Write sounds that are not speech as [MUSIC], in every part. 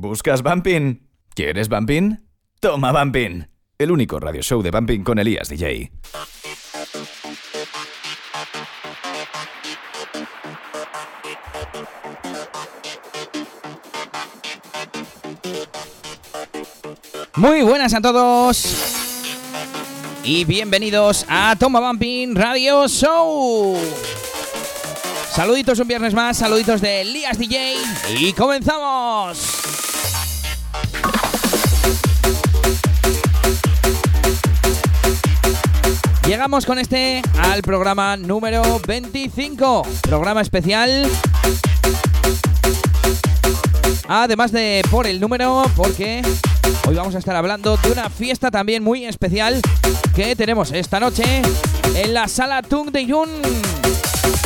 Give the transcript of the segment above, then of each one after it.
¿Buscas Bumping? ¿Quieres Bumping? Toma Bumping, el único radio show de Bumping con Elías DJ. Muy buenas a todos y bienvenidos a Toma Bumping Radio Show. Saluditos un viernes más, saluditos de Elías DJ y comenzamos. Llegamos con este al programa número 25, programa especial. Además de por el número, porque hoy vamos a estar hablando de una fiesta también muy especial que tenemos esta noche en la sala Tung de Yun.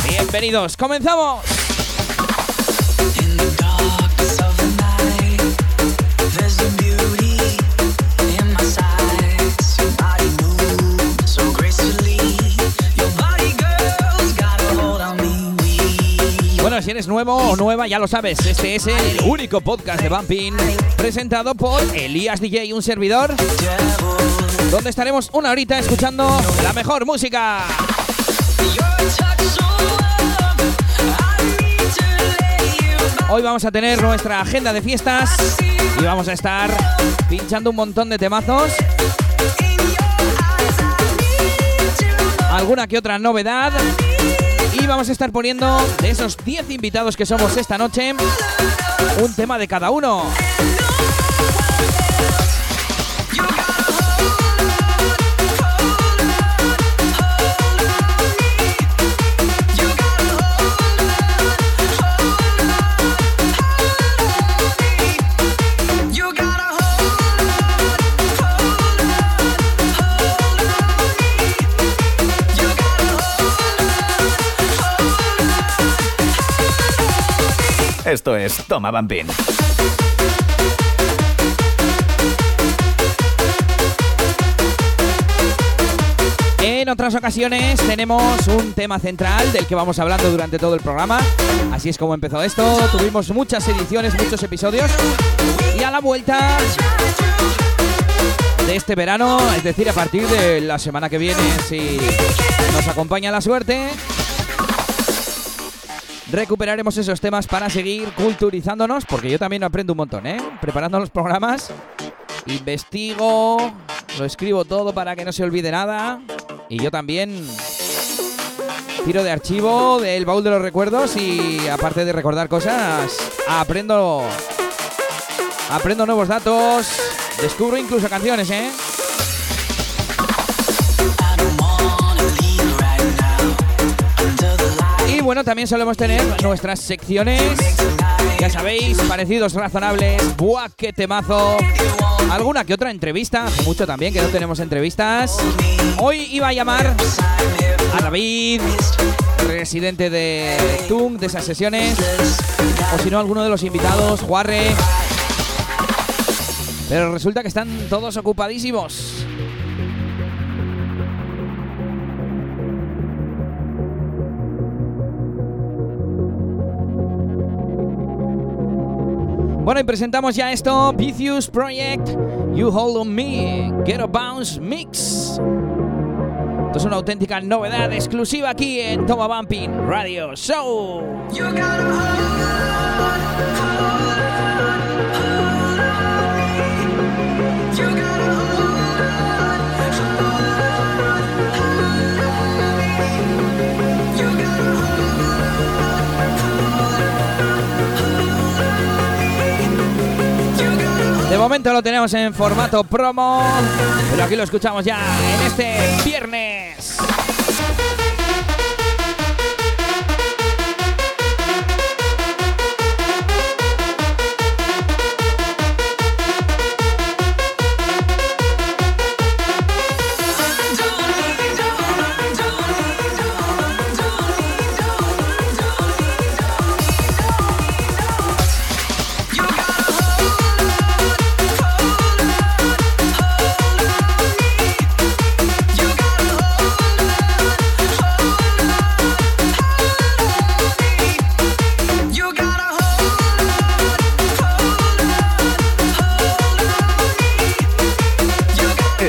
Bienvenidos, comenzamos. Si eres nuevo o nueva, ya lo sabes, este es el único podcast de Bumping presentado por Elías DJ un servidor, donde estaremos una horita escuchando la mejor música. Hoy vamos a tener nuestra agenda de fiestas y vamos a estar pinchando un montón de temazos. Alguna que otra novedad. Vamos a estar poniendo de esos 10 invitados que somos esta noche un tema de cada uno. Esto es Toma Bumping. En otras ocasiones tenemos un tema central del que vamos hablando durante todo el programa. Así es como empezó esto. Tuvimos muchas ediciones, muchos episodios. Y a la vuelta de este verano, es decir, a partir de la semana que viene, si nos acompaña la suerte, recuperaremos esos temas para seguir culturizándonos, porque yo también aprendo un montón, ¿eh? Preparando los programas, investigo, lo escribo todo para que no se olvide nada, y yo también tiro de archivo del baúl de los recuerdos y aparte de recordar cosas, aprendo aprendo nuevos datos, descubro incluso canciones, ¿eh? Bueno, también solemos tener nuestras secciones, ya sabéis, parecidos razonables, buah, temazo, alguna que otra entrevista, mucho también que no tenemos entrevistas. Hoy iba a llamar a David, residente de Tung, de esas sesiones, o si no, alguno de los invitados, Juarre. Pero resulta que están todos ocupadísimos. Bueno, y presentamos ya esto, Vicious Project, You Hold On Me, Get a Bounce Mix. Esto es una auténtica novedad exclusiva aquí en Toma Bumping Radio Show. De momento lo tenemos en formato promo, pero aquí lo escuchamos ya en este viernes.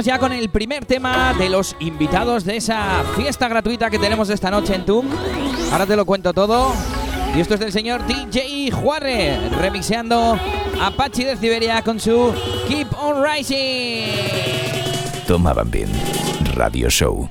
Ya con el primer tema de los invitados de esa fiesta gratuita que tenemos esta noche en TUM. Ahora te lo cuento todo. Y esto es del señor DJ Juarre, remixeando Apache de Siberia con su Keep on Rising. Tomaban bien. Radio Show.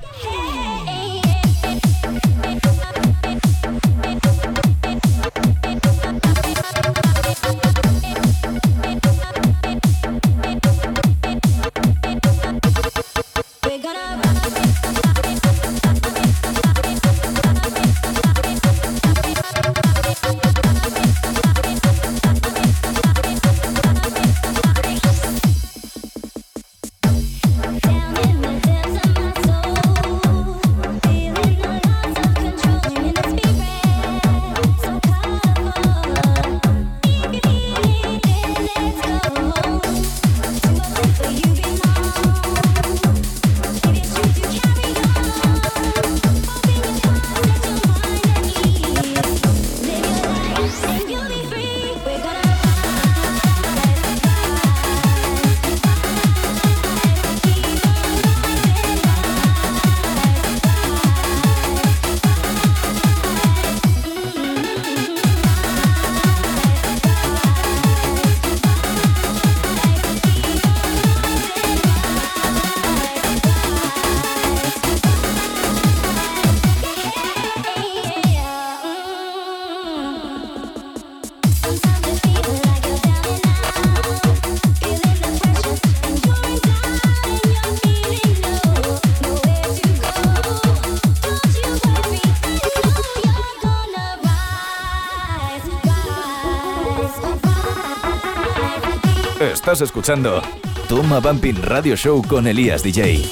Estás escuchando Toma Bumping Radio Show con Elías DJ.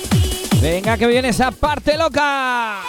Venga, que viene esa parte loca.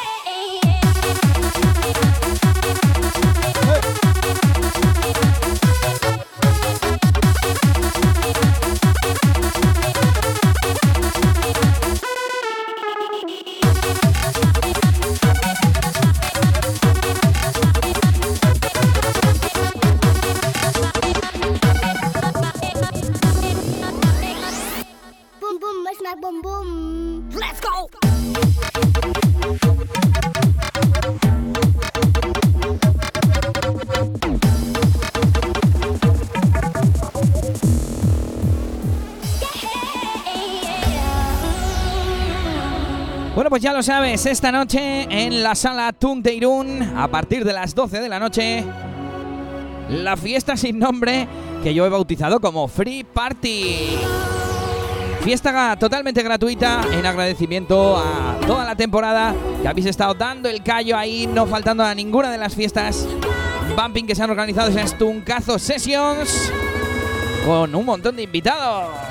Sabes, esta noche en la sala Tung de a partir de las 12 de la noche, la fiesta sin nombre que yo he bautizado como Free Party. Fiesta totalmente gratuita en agradecimiento a toda la temporada que habéis estado dando el callo ahí, no faltando a ninguna de las fiestas bumping que se han organizado en Stuncazo Sessions con un montón de invitados.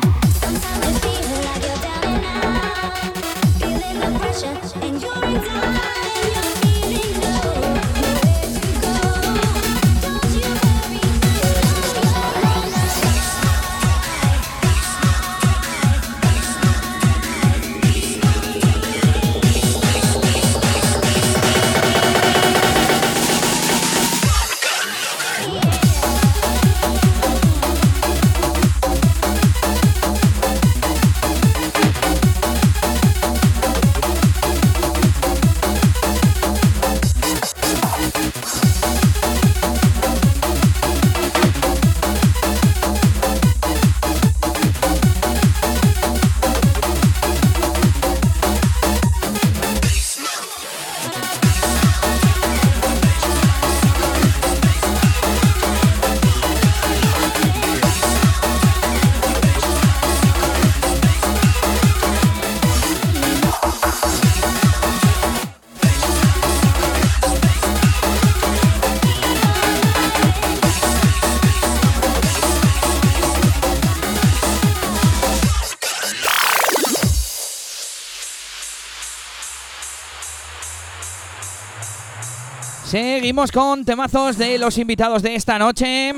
Seguimos con temazos de los invitados de esta noche.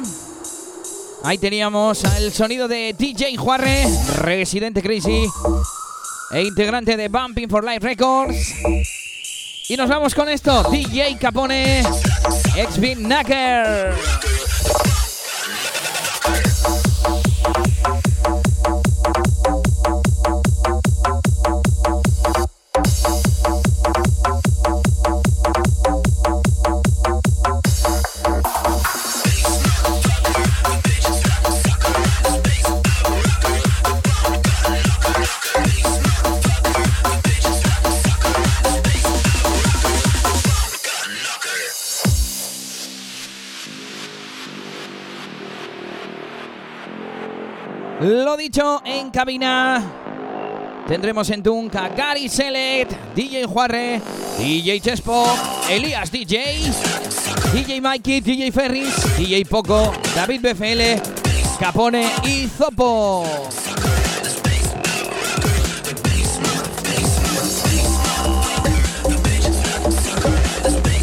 Ahí teníamos el sonido de DJ Juarre, residente Crazy e integrante de Bumping for Life Records. Y nos vamos con esto, DJ Capone, ex Knacker. Dicho, en cabina tendremos en Tunca Gary Select, DJ Juarre, DJ Chespo, Elías DJ, DJ Mikey, DJ Ferris, DJ Poco, David BFL, Capone y Zopo.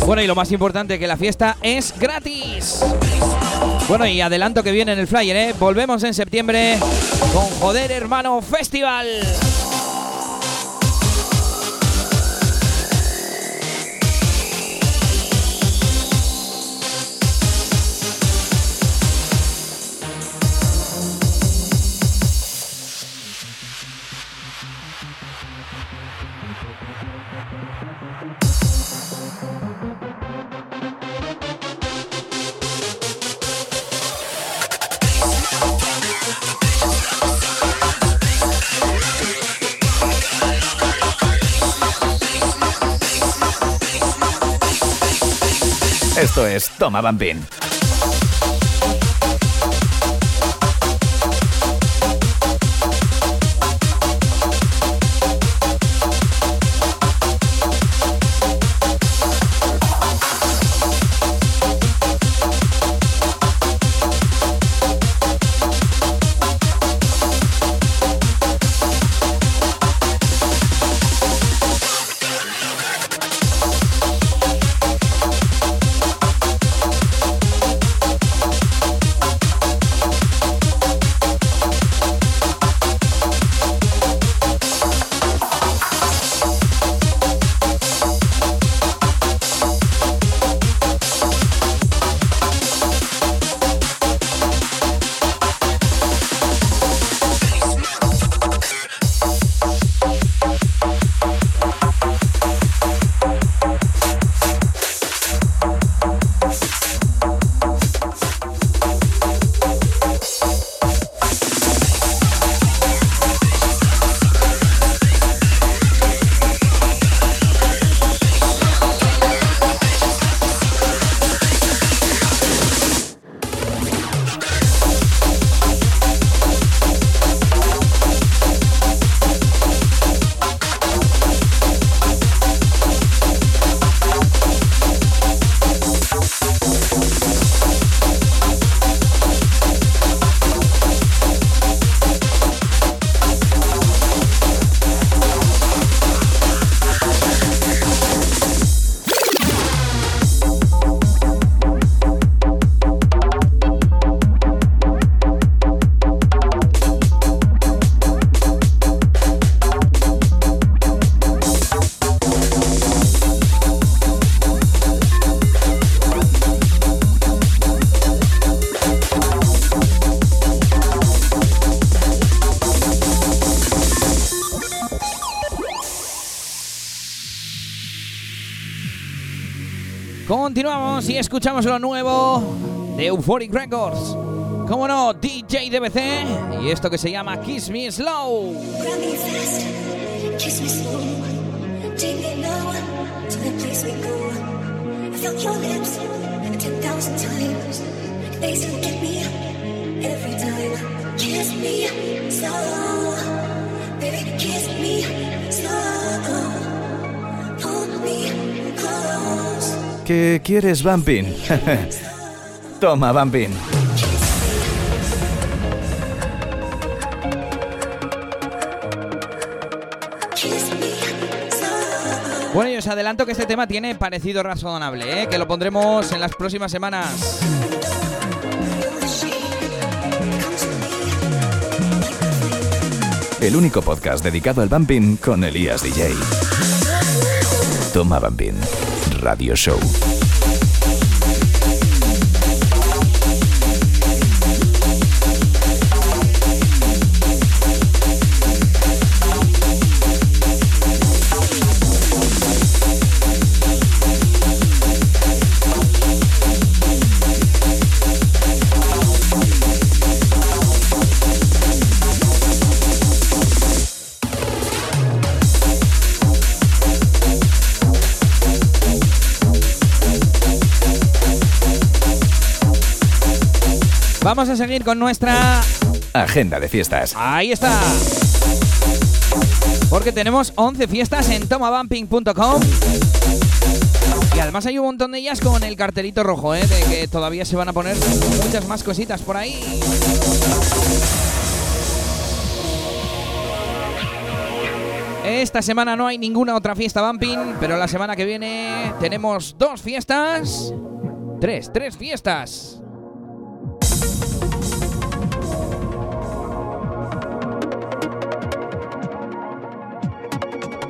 Bueno, y lo más importante, que la fiesta es gratis. Bueno, y adelanto que viene en el flyer, ¿eh? Volvemos en septiembre con Joder Hermano Festival. Es Toma Bambín. Continuamos y escuchamos lo nuevo de Euphoric Records. Como no, DJ DBC y esto que se llama Kiss Me Slow. Kiss me slow. Take me ¿Qué quieres, Bumpin? [LAUGHS] Toma, Bumpin. Bueno, y os adelanto que este tema tiene parecido razonable, ¿eh? que lo pondremos en las próximas semanas. El único podcast dedicado al bumping con Elías DJ. Toma Bumping Radio Show. Vamos a seguir con nuestra agenda de fiestas. Ahí está. Porque tenemos 11 fiestas en tomabumping.com. Y además hay un montón de ellas con el cartelito rojo, ¿eh? De que todavía se van a poner muchas más cositas por ahí. Esta semana no hay ninguna otra fiesta bumping, pero la semana que viene tenemos dos fiestas. Tres, tres fiestas.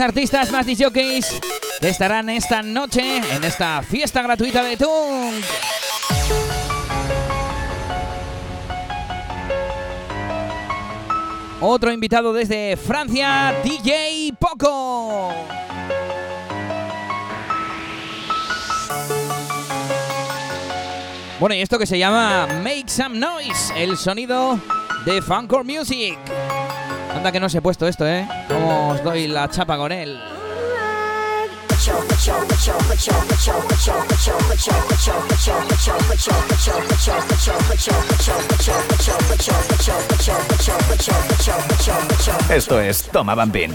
Artistas, más DJs que estarán esta noche en esta fiesta gratuita de Tung. Otro invitado desde Francia, DJ Poco. Bueno, y esto que se llama Make Some Noise, el sonido de Funkcore Music. Que no se he puesto esto, ¿eh? Como os doy la chapa con él. Esto es Toma Bambín.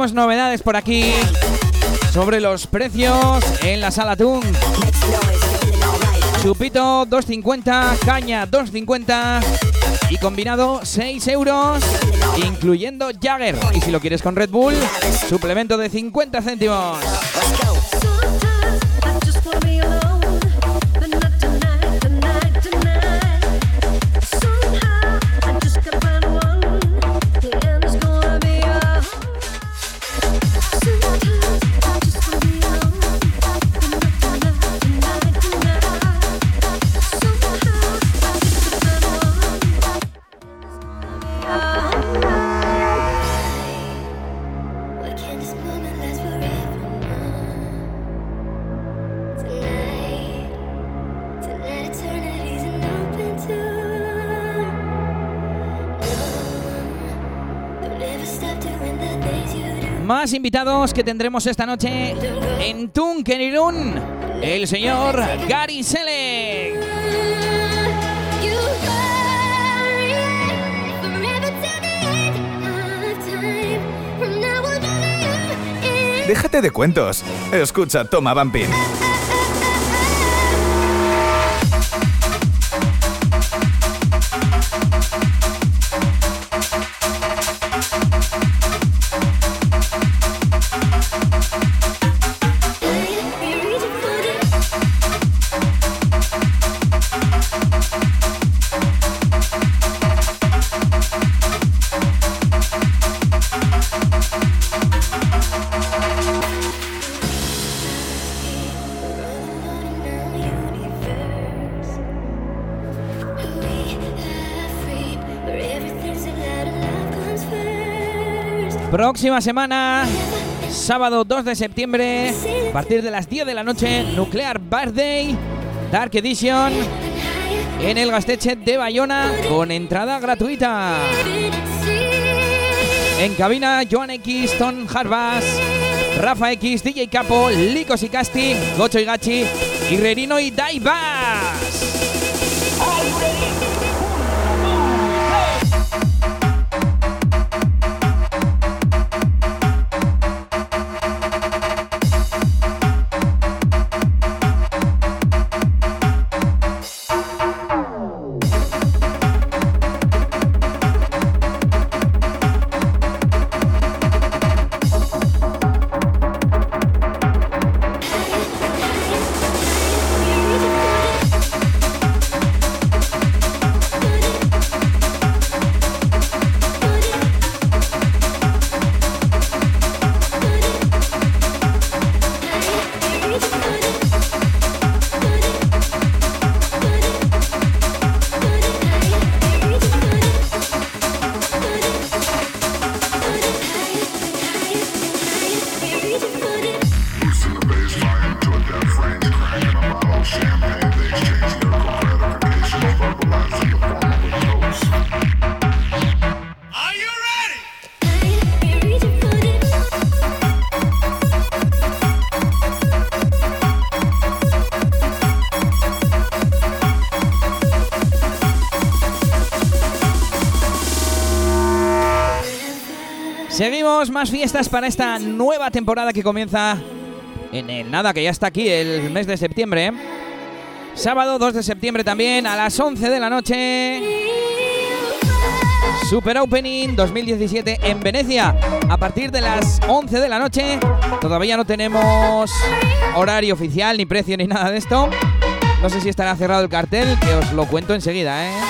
Novedades por aquí sobre los precios en la sala Tung. Chupito 2.50, caña 2.50 y combinado 6 euros, incluyendo Jagger. Y si lo quieres con Red Bull, suplemento de 50 céntimos. Más invitados que tendremos esta noche en Tunkenirun, el señor Gary Selec. Déjate de cuentos. Escucha Toma Vampin. Próxima semana, sábado 2 de septiembre, a partir de las 10 de la noche, Nuclear Birthday, Dark Edition, en el Gasteche de Bayona, con entrada gratuita. En cabina, Joan X, Ton Harvas, Rafa X, DJ Capo, Licos y Casti, Gocho y Gachi, Guerrerino y Daibas. Seguimos más fiestas para esta nueva temporada que comienza en el nada, que ya está aquí el mes de septiembre. Sábado 2 de septiembre también a las 11 de la noche. Super Opening 2017 en Venecia a partir de las 11 de la noche. Todavía no tenemos horario oficial, ni precio, ni nada de esto. No sé si estará cerrado el cartel, que os lo cuento enseguida, ¿eh?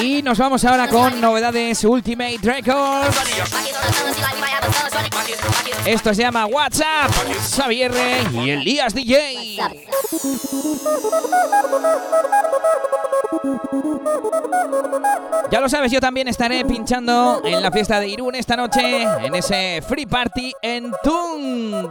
Y nos vamos ahora con novedades Ultimate Records. Esto se llama WhatsApp, Xavier y Elías DJ. Ya lo sabes, yo también estaré pinchando en la fiesta de Irún esta noche, en ese free party en Tunk.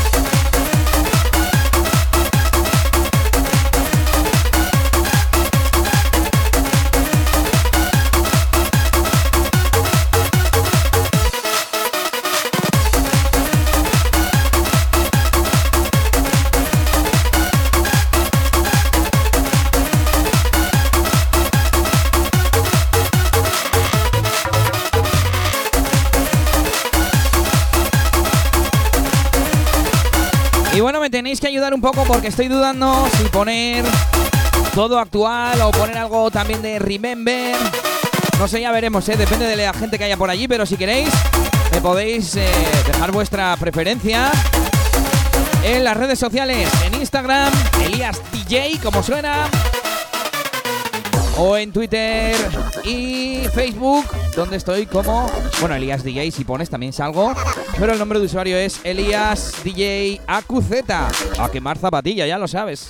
Tenéis que ayudar un poco porque estoy dudando si poner todo actual o poner algo también de Remember. No sé, ya veremos, ¿eh? depende de la gente que haya por allí, pero si queréis, me podéis eh, dejar vuestra preferencia en las redes sociales, en Instagram, Elías DJ, como suena, o en Twitter y Facebook, donde estoy como, bueno, Elías DJ, si pones también salgo, pero el nombre de usuario es Elías DJ AQZ. A quemar zapatilla, ya lo sabes.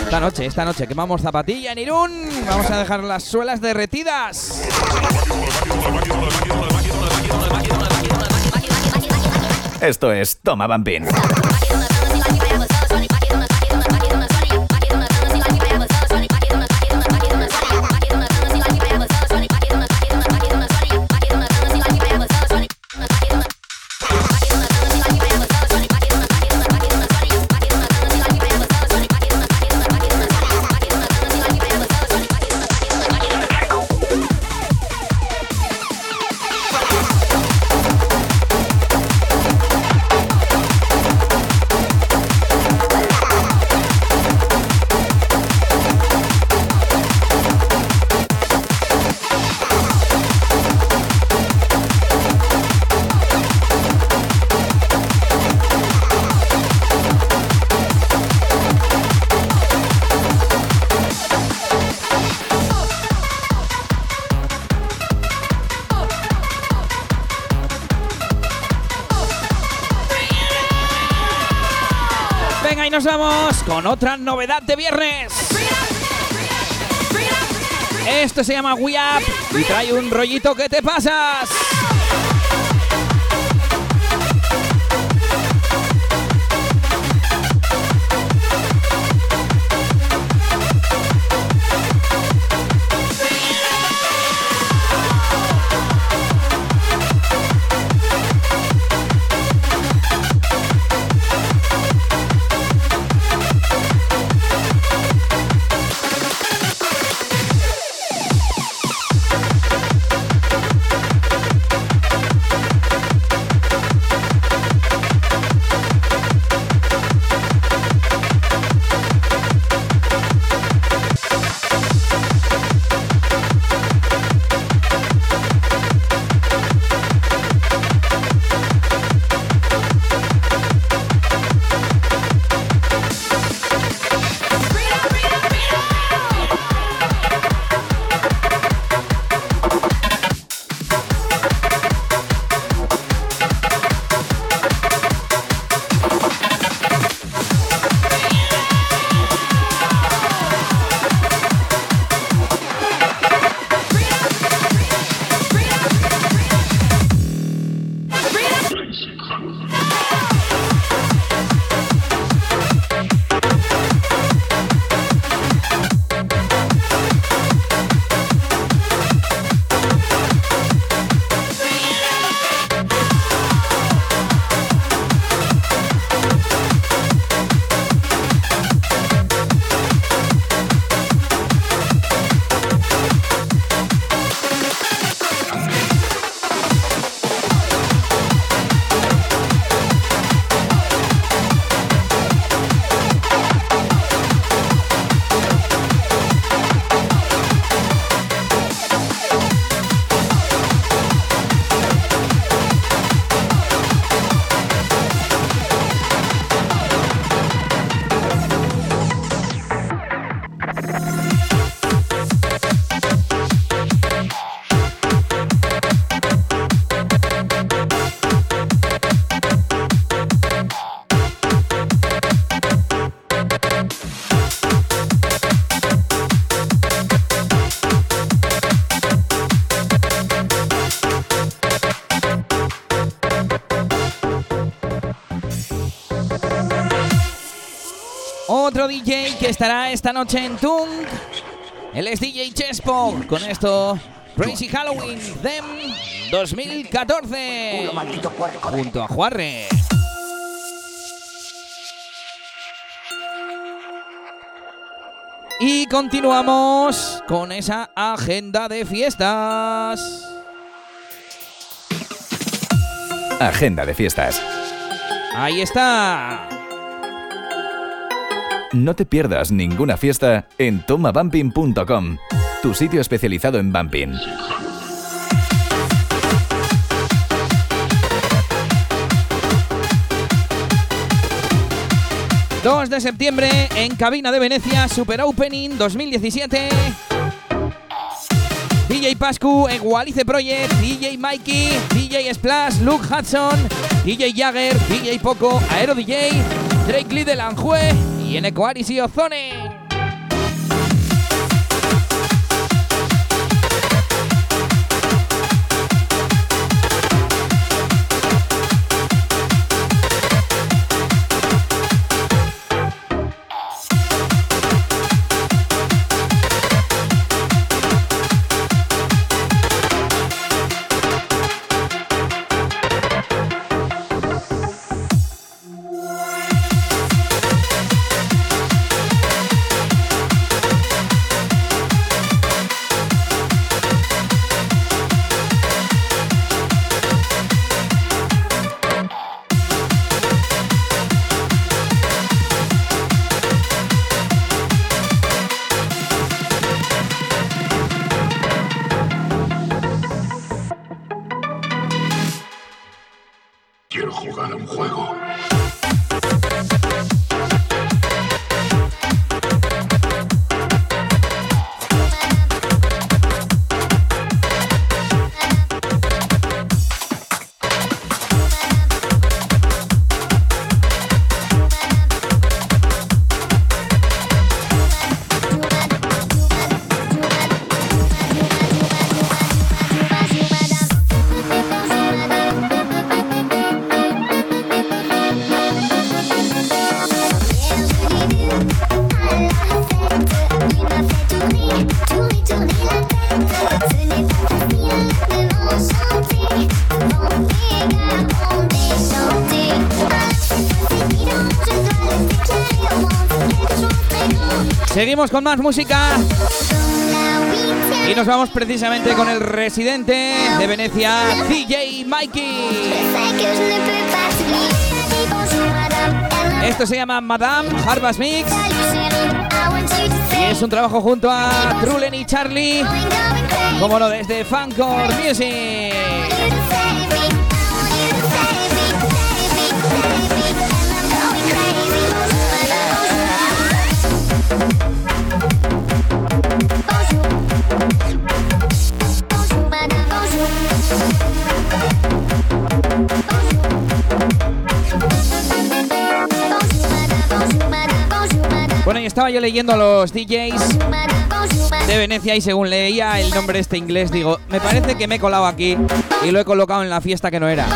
Esta noche, esta noche quemamos zapatilla en Irún. Vamos a dejar las suelas derretidas. Esto es Toma Bumping. Con otra novedad de viernes. Esto se llama We Up y trae un rollito que te pasas. Que estará esta noche en Tung. Él es DJ Chespo. Con esto, Crazy Halloween Them 2014. Junto a Juarre. Y continuamos con esa agenda de fiestas. Agenda de fiestas. Ahí está. No te pierdas ninguna fiesta en tomabumping.com, tu sitio especializado en bumping. 2 de septiembre en Cabina de Venecia, Super Opening 2017. DJ Pascu, Egualice Project, DJ Mikey, DJ Splash, Luke Hudson, DJ Jagger, DJ Poco, Aero DJ, Drake Lee de Lanjue y en y Ozone. Seguimos con más música. Y nos vamos precisamente con el residente de Venecia, DJ Mikey. Esto se llama Madame Harvest Mix. Y es un trabajo junto a Trulen y Charlie. Como no, desde Fancore Music. Bueno, y estaba yo leyendo a los DJs de Venecia y según leía el nombre este inglés, digo, me parece que me he colado aquí y lo he colocado en la fiesta que no era.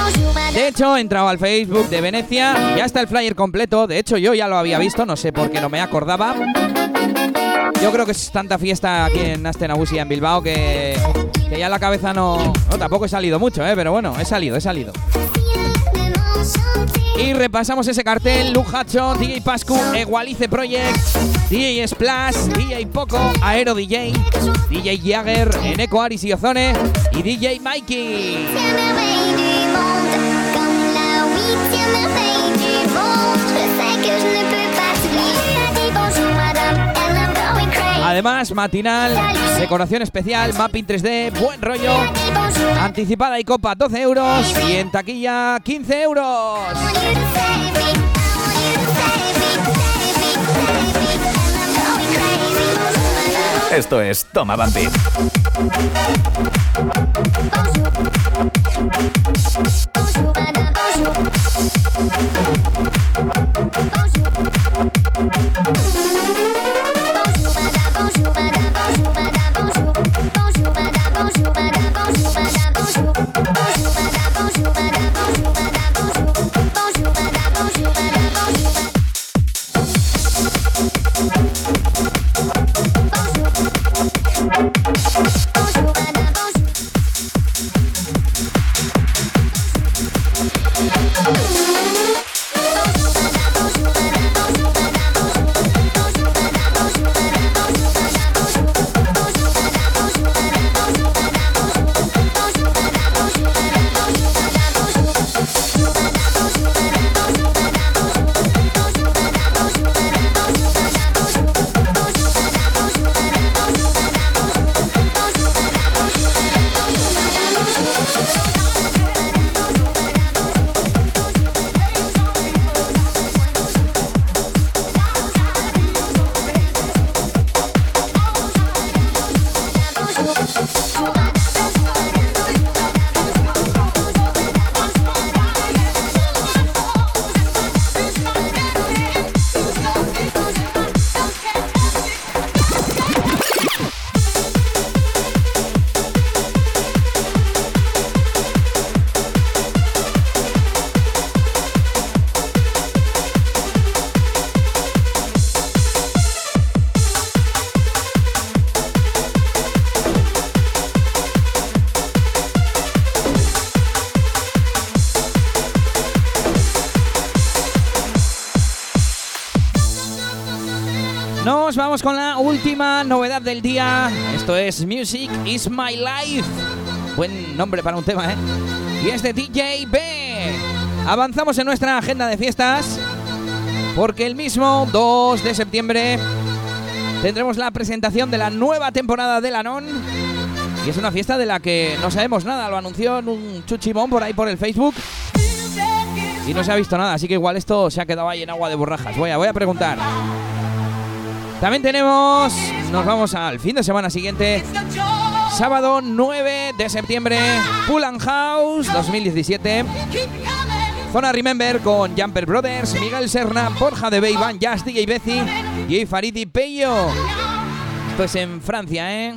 De hecho, he entrado al Facebook de Venecia, ya está el flyer completo, de hecho yo ya lo había visto, no sé por qué no me acordaba. Yo creo que es tanta fiesta aquí en Astenabusi en Bilbao que, que ya la cabeza no, no... Tampoco he salido mucho, ¿eh? pero bueno, he salido, he salido. Y repasamos ese cartel: Luke Hudson, DJ Pascu, Egualice Project, DJ Splash, DJ Poco, Aero DJ, DJ Jagger, Eneco Aris y Ozone y DJ Mikey. Además, matinal, decoración especial, mapping 3D, buen rollo. Anticipada y copa 12 euros y en taquilla 15 euros. Esto es Toma Bambi. Última novedad del día. Esto es Music is My Life. Buen nombre para un tema, ¿eh? Y es de DJ B. Avanzamos en nuestra agenda de fiestas porque el mismo 2 de septiembre tendremos la presentación de la nueva temporada de la Non. Y es una fiesta de la que no sabemos nada, lo anunció en un chuchimón por ahí por el Facebook. Y no se ha visto nada, así que igual esto se ha quedado ahí en agua de borrajas. Voy a, voy a preguntar. También tenemos, nos vamos al fin de semana siguiente, sábado 9 de septiembre, Pull House 2017. Zona Remember con Jumper Brothers, Miguel Serna, Borja de Beiban, Jazz DJ Bezi y Faridi Peyo. Esto es en Francia, ¿eh?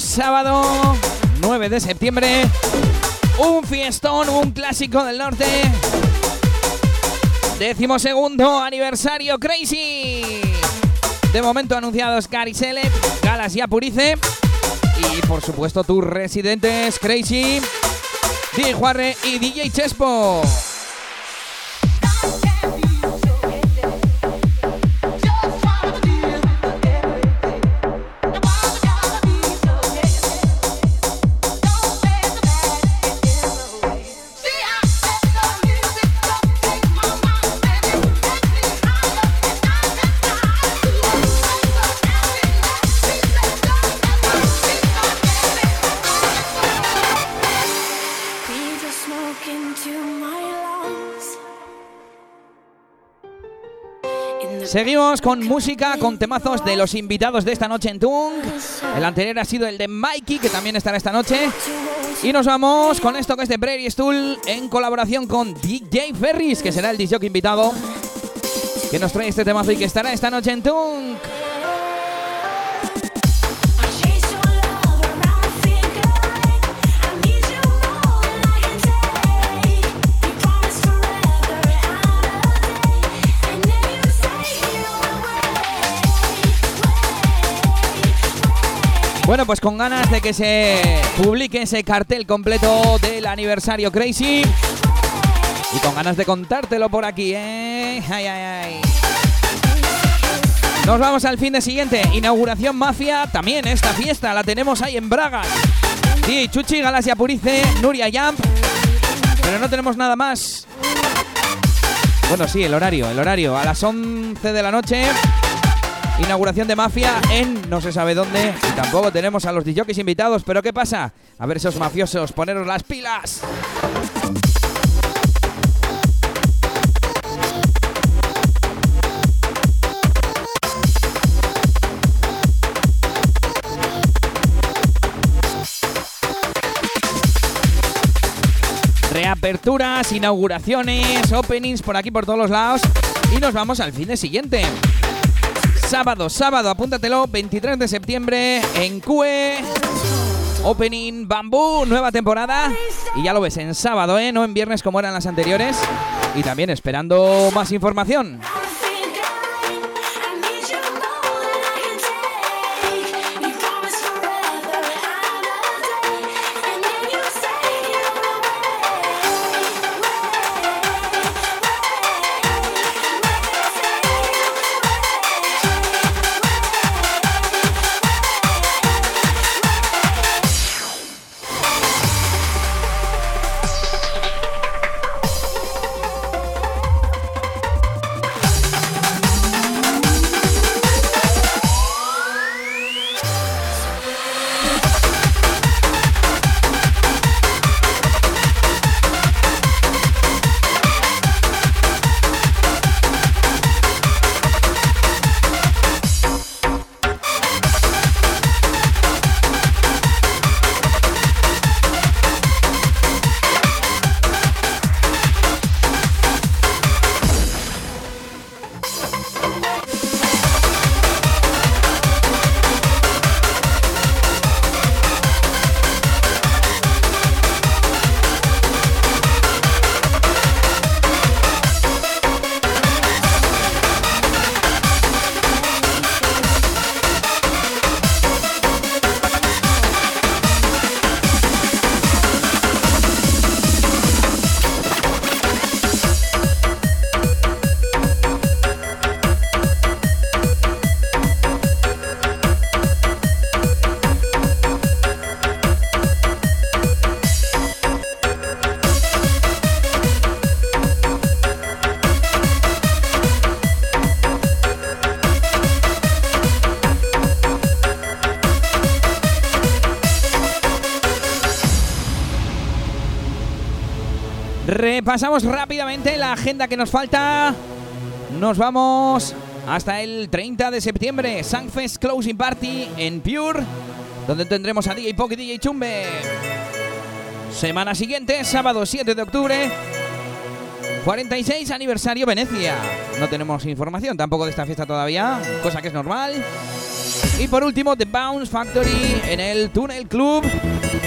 Sábado 9 de septiembre. Un fiestón, un clásico del norte. Décimo segundo aniversario Crazy. De momento anunciados Gary Select, Galas y Apurice. Y por supuesto tus residentes Crazy, DJ Juarre y DJ Chespo. Seguimos con música, con temazos de los invitados de esta noche en Tung. El anterior ha sido el de Mikey, que también estará esta noche. Y nos vamos con esto que es de Prairie Stool en colaboración con DJ Ferris, que será el DJ invitado que nos trae este temazo y que estará esta noche en Tung. Bueno, pues con ganas de que se publique ese cartel completo del aniversario Crazy. Y con ganas de contártelo por aquí, ¿eh? Nos vamos al fin de siguiente. Inauguración Mafia. También esta fiesta la tenemos ahí en Braga. Sí, Chuchi, Galasia Purice, Nuria Jump. Pero no tenemos nada más. Bueno, sí, el horario, el horario. A las 11 de la noche Inauguración de Mafia en no se sabe dónde. Y tampoco tenemos a los DJs invitados. Pero ¿qué pasa? A ver esos mafiosos, poneros las pilas. reaperturas, inauguraciones, openings por aquí por todos los lados. Y nos vamos al fin de siguiente. Sábado, sábado, apúntatelo, 23 de septiembre en CUE. Opening Bambú, nueva temporada. Y ya lo ves, en sábado, ¿eh? No en viernes como eran las anteriores. Y también esperando más información. Repasamos rápidamente la agenda que nos falta. Nos vamos hasta el 30 de septiembre, Sunfest Closing Party en Pure, donde tendremos a DJ Poki y DJ Chumbe. Semana siguiente, sábado 7 de octubre, 46 aniversario Venecia. No tenemos información tampoco de esta fiesta todavía, cosa que es normal. Y por último, The Bounce Factory en el Tunnel Club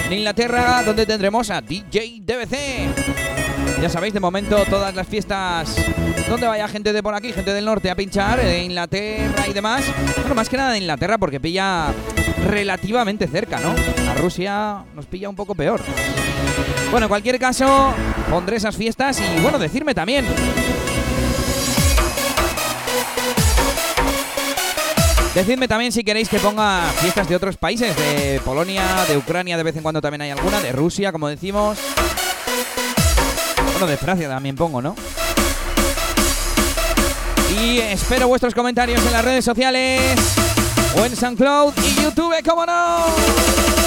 en Inglaterra, donde tendremos a DJ DBC. Ya sabéis, de momento todas las fiestas donde vaya gente de por aquí, gente del norte a pinchar, de Inglaterra y demás. Bueno, más que nada de Inglaterra porque pilla relativamente cerca, ¿no? A Rusia nos pilla un poco peor. Bueno, en cualquier caso, pondré esas fiestas y bueno, decirme también. Decidme también si queréis que ponga fiestas de otros países, de Polonia, de Ucrania, de vez en cuando también hay alguna, de Rusia, como decimos. Bueno, de Francia también pongo, ¿no? Y espero vuestros comentarios en las redes sociales o en SoundCloud y YouTube, como no.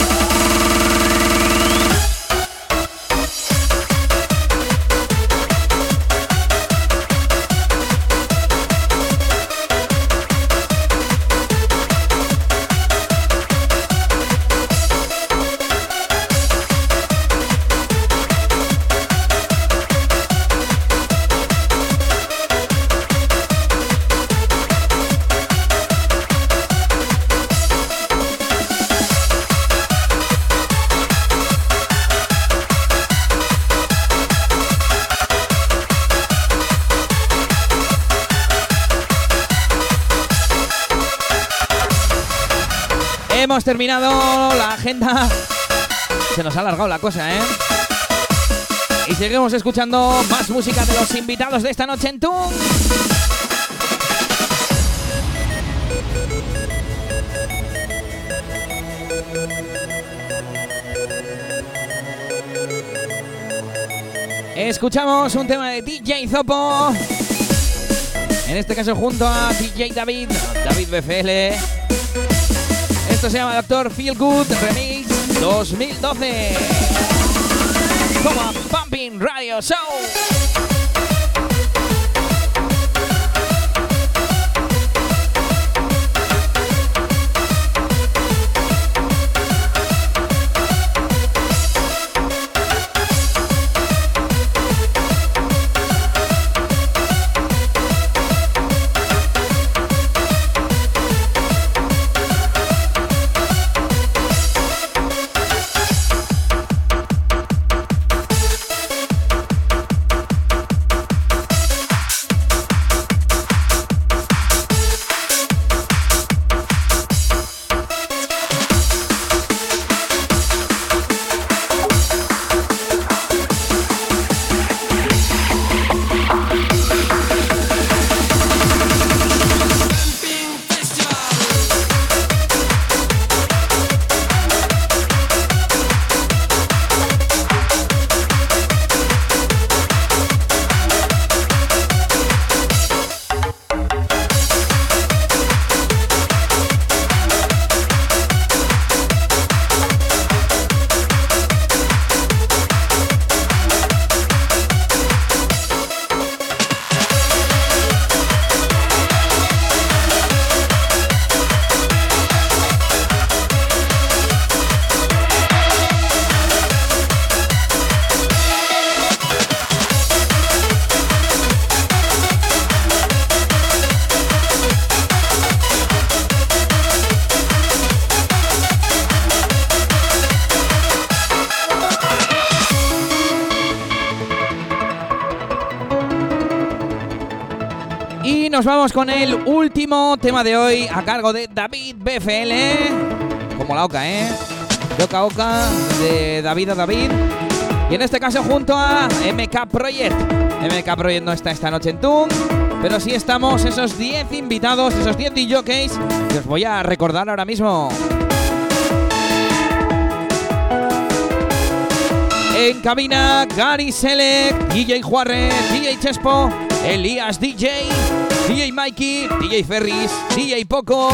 Hemos terminado la agenda. Se nos ha alargado la cosa, ¿eh? Y seguimos escuchando más música de los invitados de esta noche en TUM. Escuchamos un tema de DJ Zopo. En este caso junto a DJ David, David BFL. Esto se llama Doctor Feel Good Remix 2012. Como Pumping Radio Show. Vamos con el último tema de hoy a cargo de David BFL. Como la oca, ¿eh? De oca de David a David. Y en este caso junto a MK Project. MK Project no está esta noche en Tune, pero sí estamos esos 10 invitados, esos 10 DJs que os voy a recordar ahora mismo. En cabina, Gary Selec, DJ Juarre, DJ Chespo, Elías DJ, DJ Mikey, DJ Ferris, DJ Poco.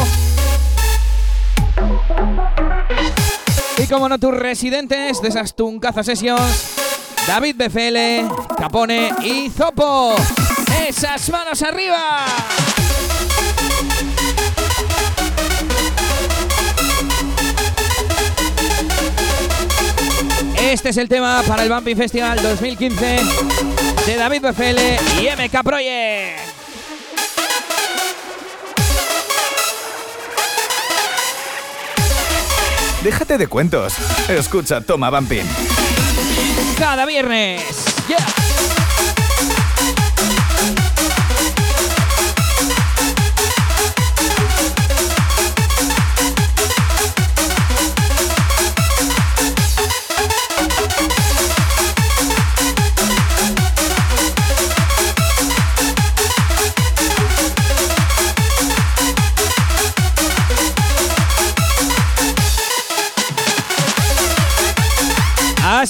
Y como no, tus residentes de esas Tuncaza Sessions, David BFL, Capone y Zopo. ¡Esas manos arriba! Este es el tema para el Bumpy Festival 2015 de David BFL y MK Project. Déjate de cuentos. Escucha Toma Bumping. Cada viernes.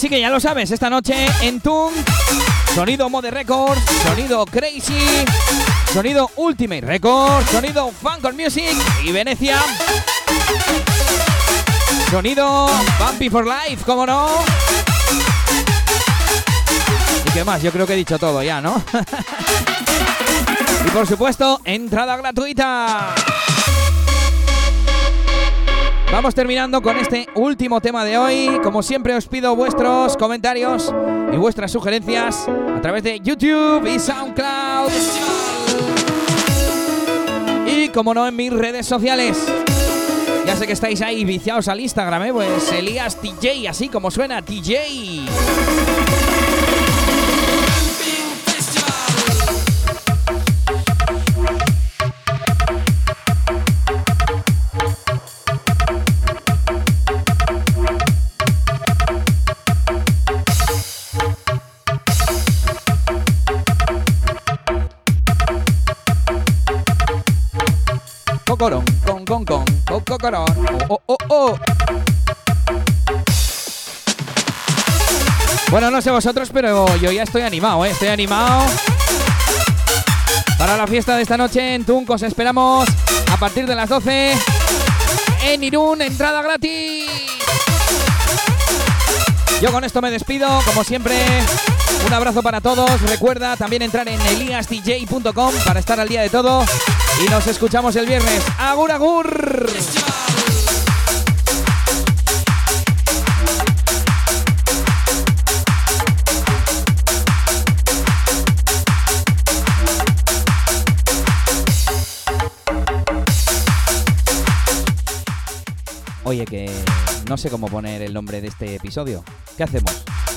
Así que ya lo sabes, esta noche en Tung, sonido Mode Records, sonido Crazy, sonido Ultimate Records, sonido Funk Music y Venecia. Sonido Bumpy for Life, ¿cómo no? ¿Y qué más? Yo creo que he dicho todo ya, ¿no? [LAUGHS] y por supuesto, entrada gratuita. Vamos terminando con este último tema de hoy. Como siempre os pido vuestros comentarios y vuestras sugerencias a través de YouTube y SoundCloud. Y como no en mis redes sociales. Ya sé que estáis ahí viciados al Instagram, ¿eh? Pues Elías TJ, así como suena TJ. Con, cocorón. Oh, oh, oh, oh. Bueno, no sé vosotros, pero yo ya estoy animado, ¿eh? Estoy animado. Para la fiesta de esta noche en Tunc os esperamos a partir de las 12 en Irún, entrada gratis. Yo con esto me despido, como siempre. Un abrazo para todos. Recuerda también entrar en eliasdj.com para estar al día de todo. Y nos escuchamos el viernes. ¡Agur, agur! Oye, que no sé cómo poner el nombre de este episodio. ¿Qué hacemos?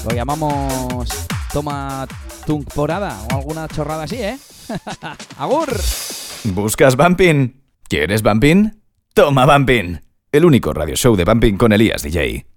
¿Lo llamamos Toma Tunkporada o alguna chorrada así, eh? [LAUGHS] ¡Agur! ¿Buscas Bumping? ¿Quieres Bumping? Toma Bumping. El único radio show de Bumping con Elías DJ.